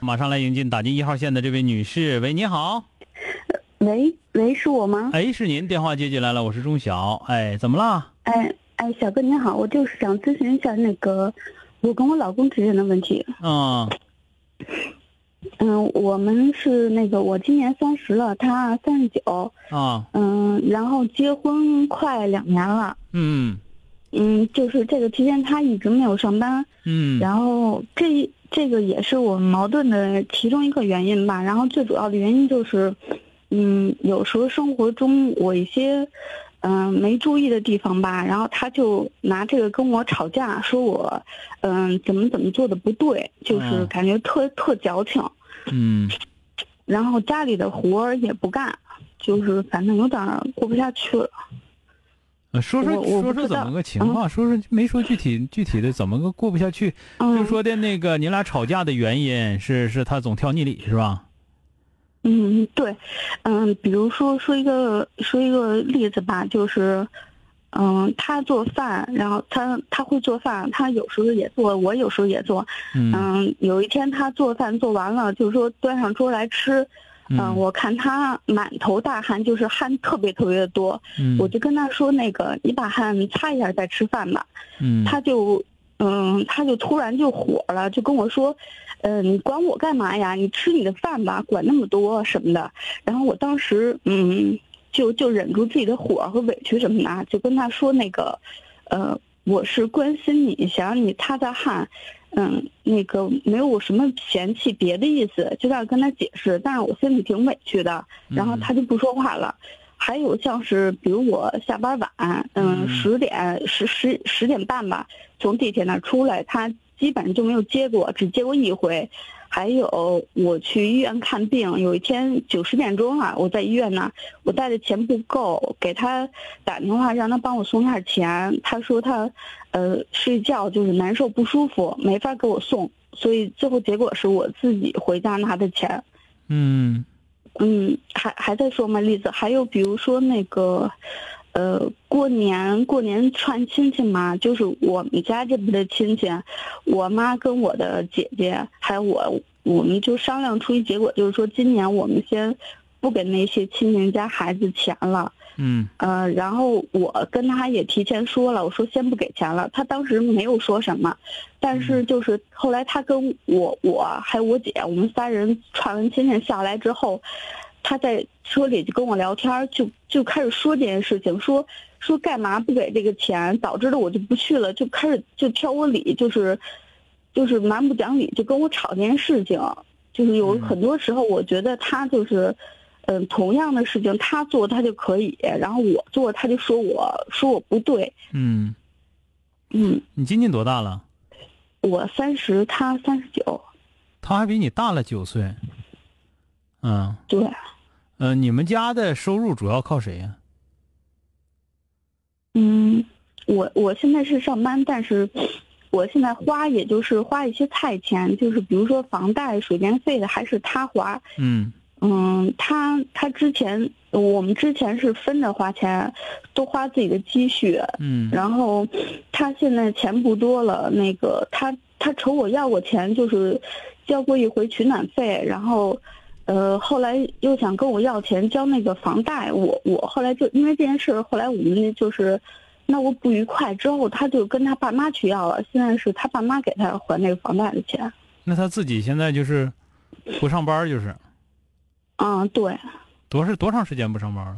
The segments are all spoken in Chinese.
马上来迎进打进一号线的这位女士，喂，你好。喂喂，是我吗？哎，是您，电话接进来了，我是钟晓。哎，怎么了？哎哎，小哥您好，我就是想咨询一下那个我跟我老公之间的问题。嗯嗯，我们是那个我今年三十了，他三十九。啊嗯，然后结婚快两年了。嗯嗯，就是这个期间他一直没有上班，嗯然后这这个也是我们矛盾的其中一个原因吧。然后最主要的原因就是，嗯，有时候生活中我一些嗯、没注意的地方吧，然后他就拿这个跟我吵架，说我嗯、怎么怎么做的不对，就是嗯感觉特特矫情。嗯然后家里的活儿也不干，就是反正有点儿过不下去了。呃说说说说怎么个情况？说说没说具体具体的怎么个过不下去？嗯，就说的那个你俩吵架的原因是是他总挑你理是吧？嗯，对，嗯，比如说说一个说一个例子吧，就是，嗯，他做饭，然后他他会做饭，他有时候也做，我有时候也做。嗯嗯，有一天他做饭做完了，就是说端上桌来吃，嗯，我看他满头大汗，就是汗特别特别的多，嗯我就跟他说那个你把汗擦一下再吃饭吧。嗯他就，嗯，他就突然就火了，就跟我说，呃，你管我干嘛呀？你吃你的饭吧，管那么多什么的。然后我当时，嗯，就就忍住自己的火和委屈什么的，就跟他说那个，呃，我是关心你，想让你擦擦汗，嗯，那个没有什么嫌弃别的意思，就这样跟他解释。但是我心里挺委屈的，然后他就不说话了。还有像是，比如我下班晚，嗯嗯，十点十十十点半吧，从地铁那儿出来，他基本上就没有接过，只接过一回。还有我去医院看病，有一天九十点钟啊，我在医院呢，我带的钱不够，给他打电话让他帮我送点钱，他说他，呃，睡觉就是难受不舒服，没法给我送，所以最后结果是我自己回家拿的钱。嗯嗯，还还在说吗？例子还有比如说那个，呃，过年过年串亲戚嘛，就是我们家这边的亲戚，我妈跟我的姐姐还有我，我们就商量出一结果，就是说今年我们先不给那些亲戚家孩子钱了。嗯呃，然后我跟他也提前说了，我说先不给钱了。他当时没有说什么，但是就是后来他跟我我还有我姐，我们三人串完亲戚下来之后，他在车里就跟我聊天，就就开始说这件事情，说说干嘛不给这个钱，导致的我就不去了，就开始就挑我理，就是就是蛮不讲理，就跟我吵这件事情。就是有很多时候，我觉得他就是，嗯、同样的事情他做他就可以，然后我做他就说我说我不对，嗯，嗯，你今年多大了？我三十，他三十九，他还比你大了九岁。嗯。对，呃，你们家的收入主要靠谁呀、嗯，我我现在是上班，但是我现在花也就是花一些菜钱，就是比如说房贷、水电费的还是他花，嗯。嗯，他他之前我们之前是分着花钱，都花自己的积蓄，嗯。然后他现在钱不多了，那个他他瞅我要过钱，就是交过一回取暖费，然后呃后来又想跟我要钱交那个房贷，我我后来就因为这件事，后来我们就是闹过不愉快之后，他就跟他爸妈去要了，现在是他爸妈给他还那个房贷的钱。那他自己现在就是不上班，就是嗯，对，多是多长时间不上班了？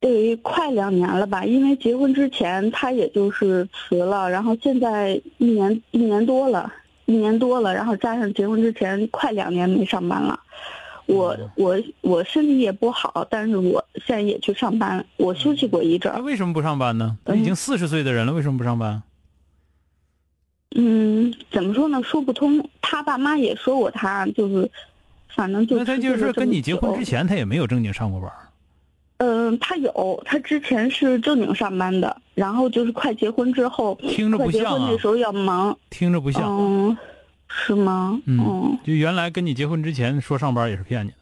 得快两年了吧？因为结婚之前他也就是辞了，然后现在一年一年多了，一年多了，然后加上结婚之前快两年没上班了。我哦我我身体也不好，但是我现在也去上班，我休息过一阵他儿。为什么不上班呢？他已经四十岁的人了，为什么不上班？嗯，怎么说呢？说不通。他爸妈也说过他，就是反正就那他就是跟你结婚之前，他也没有正经上过班。嗯，他有，他之前是正经上班的，然后就是快结婚之后，听着不像啊婚那时候要忙，听着不像。嗯，是吗？嗯，就原来跟你结婚之前说上班也是骗你的。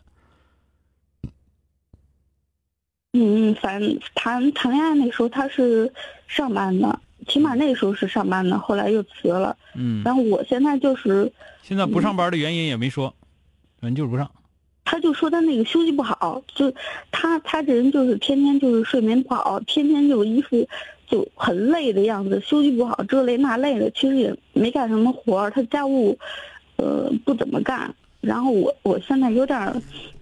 嗯，反正谈谈恋爱那时候他是上班的，起码那时候是上班的，后来又辞了。嗯，然后我现在就是，现在不上班的原因也没说，反正就是不上。他就说他那个休息不好，就他他这人就是天天就是睡眠不好，天天就一副就很累的样子，休息不好，这累那累的，其实也没干什么活儿，他家务，呃，不怎么干。然后我我现在有点，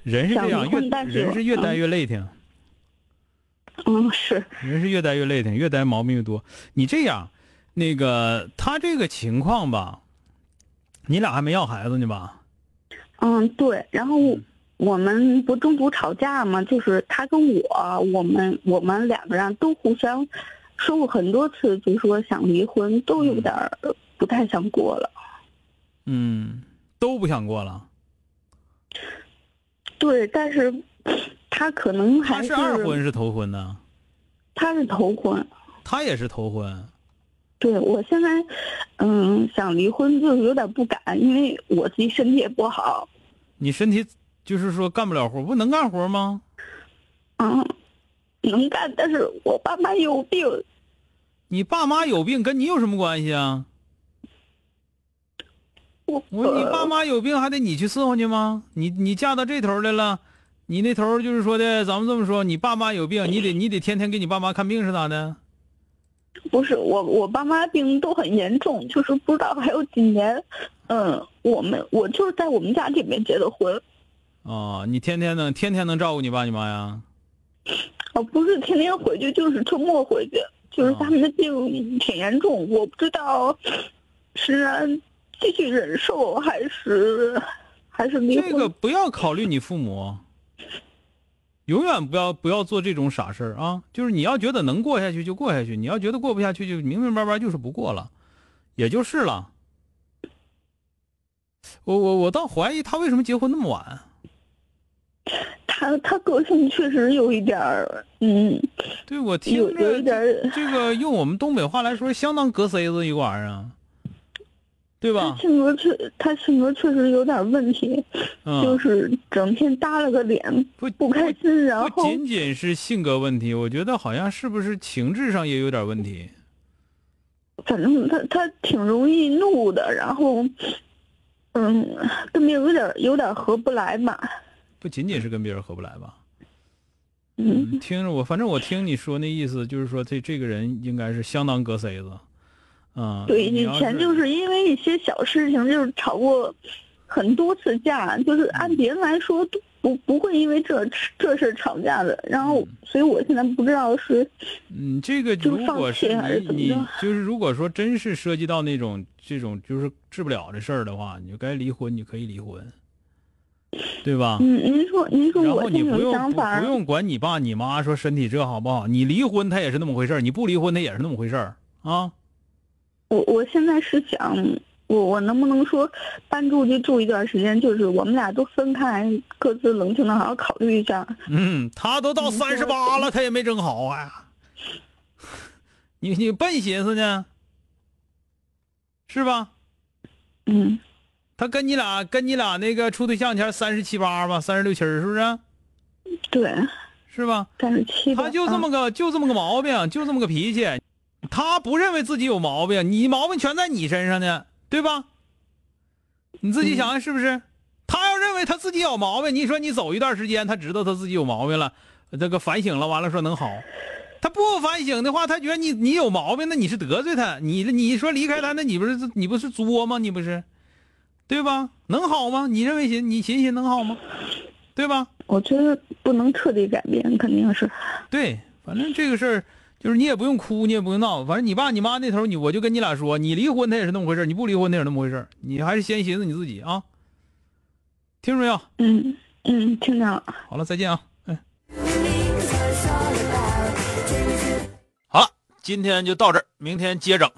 人是这样，越人是越待越累挺，嗯，是，人是越待越累挺，越待毛病越多。你这样，那个他这个情况吧，你俩还没要孩子呢吧？嗯，对。然后我们不中途吵架嘛，就是他跟我，我们我们两个人都互相说过很多次，就说想离婚，都有点儿不太想过了。嗯，都不想过了。对，但是他可能还他是二婚是头婚呢？他是头婚。他也是头婚。对我现在，嗯，想离婚就是有点不敢，因为我自己身体也不好。你身体就是说干不了活，不能干活吗？嗯，能干，但是我爸妈有病。你爸妈有病，跟你有什么关系啊？我我你爸呃妈有病，还得你去伺候去吗？你你嫁到这头来了，你那头就是说的，咱们这么说，你爸妈有病，你得你得天天给你爸妈看病是咋的？不是我，我爸妈病都很严重，就是不知道还有几年。嗯，我们我就是在我们家这边结的婚，哦，你天天能天天能照顾你爸你妈呀？我，不是天天回去，就是周末回去，就是他们的病挺严重，我不知道是让继续忍受还是还是离婚。这个不要考虑你父母，永远不要不要做这种傻事儿啊！就是你要觉得能过下去就过下去，你要觉得过不下去就明明白白就是不过了，也就是了。我我我倒怀疑他为什么结婚那么晚。他他个性确实有一点儿，嗯，对我听有有一点儿这个用我们东北话来说，相当隔塞子一个玩意儿啊，对他吧？性格确他性格确实有点问题，嗯，就是整天耷拉个脸，不不开心，然后不后仅仅是性格问题，我觉得好像是不是情志上也有点问题。反正他他挺容易怒的，然后，嗯，跟别人有点有点合不来吧。不仅仅是跟别人合不来吧？嗯，听着我，反正我听你说那意思，就是说这这个人应该是相当隔塞子，嗯，对，以前就是因为一些小事情就是吵过很多次架，就是嗯按别人来说都不不会因为这这事儿吵架的。然后，所以我现在不知道是嗯，这个就如果是你你怎么着？就是如果说真是涉及到那种这种就是治不了的事儿的话，你就该离婚，你可以离婚，对吧？嗯，您说您说然我现在有后你不用不想法不，用管你爸你妈说身体这好不好，你离婚他也是那么回事儿，你不离婚他也是那么回事儿啊。我我现在是想，我我能不能说搬出去住一段时间，就是我们俩都分开，各自冷静的好好考虑一下。嗯，他都到三十八了，他也没整好啊。你你笨寻思呢，是吧？嗯，他跟你俩跟你俩那个处对象前三十七八吧，三十六七是不是？对，是吧？三十七吧。他就这么个、就这么个毛病，就这么个脾气，他不认为自己有毛病，你毛病全在你身上呢，对吧？你自己想想是不是？他要认为他自己有毛病，你说你走一段时间，他知道他自己有毛病了，这个反省了，完了说能好，他不反省的话，他觉得你你有毛病，那你是得罪他。你你说离开他，那你不是你不是作吗？你不是，对吧？能好吗？你认为行？你寻寻能好吗？对吧？我觉得不能彻底改变，肯定是。对，反正这个事儿就是你也不用哭，你也不用闹，反正你爸你妈那头，你我就跟你俩说，你离婚他也是那么回事你不离婚他也是那么回事你还是先寻思你自己啊。听着没有？嗯嗯，听见了。好了，再见啊。哎，好了，今天就到这儿，明天接整。